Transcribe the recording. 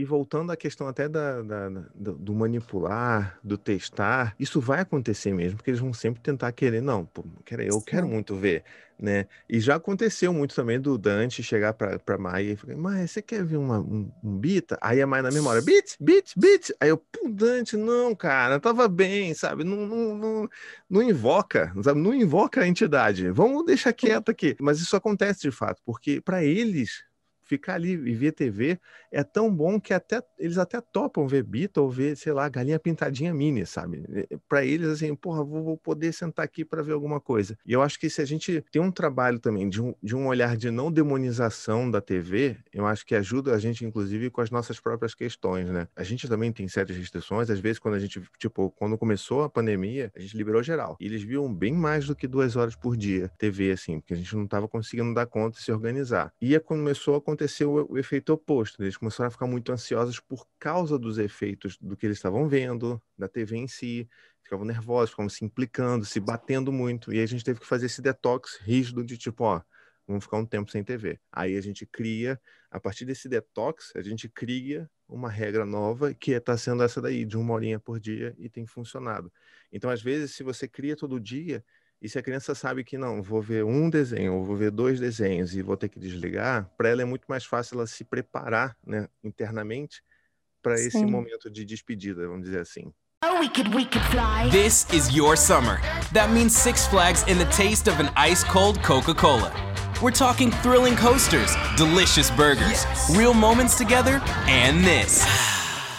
E voltando à questão até da, da, do, do manipular, do testar, isso vai acontecer mesmo, porque eles vão sempre tentar querer, não, pô, eu quero muito ver, né? E já aconteceu muito também do Dante chegar pra, pra Maia e falar, Maia, você quer ver uma, um, um bita? Aí a Maia na memória, bit, bit, bit. Aí eu, pô, Dante, não, cara, tava bem, sabe? Não, não, não, não invoca, sabe? Não invoca a entidade. Vamos deixar quieto aqui. Mas isso acontece de fato, porque para eles ficar ali e ver TV é tão bom que até eles até topam ver Bita ou ver, sei lá, Galinha Pintadinha Mini, sabe? Para eles, assim, porra, vou, vou poder sentar aqui para ver alguma coisa. E eu acho que se a gente tem um trabalho também de um, de um olhar de não demonização da TV, eu acho que ajuda a gente, inclusive, com as nossas próprias questões, né? A gente também tem certas restrições, às vezes, quando a gente, tipo, quando começou a pandemia, a gente liberou geral. E eles viam bem mais do que duas horas por dia TV, assim, porque a gente não estava conseguindo dar conta e se organizar. E começou a acontecer aconteceu o efeito oposto. Eles começaram a ficar muito ansiosos por causa dos efeitos do que eles estavam vendo, da TV em si. Ficavam nervosos, ficavam se implicando, se batendo muito. E aí a gente teve que fazer esse detox rígido de tipo, ó, vamos ficar um tempo sem TV. Aí a gente cria, a partir desse detox, a gente cria uma regra nova que está sendo essa daí, de uma horinha por dia, e tem funcionado. Então, às vezes, se você cria todo dia, e se a criança sabe que não, vou ver um desenho, ou vou ver dois desenhos e vou ter que desligar, para ela é muito mais fácil ela se preparar né, internamente para esse momento de despedida, vamos dizer assim. We could, we could this is your summer. That means Six Flags in the taste of an ice cold Coca Cola. We're talking thrilling coasters, delicious burgers, yes. real moments together, and this.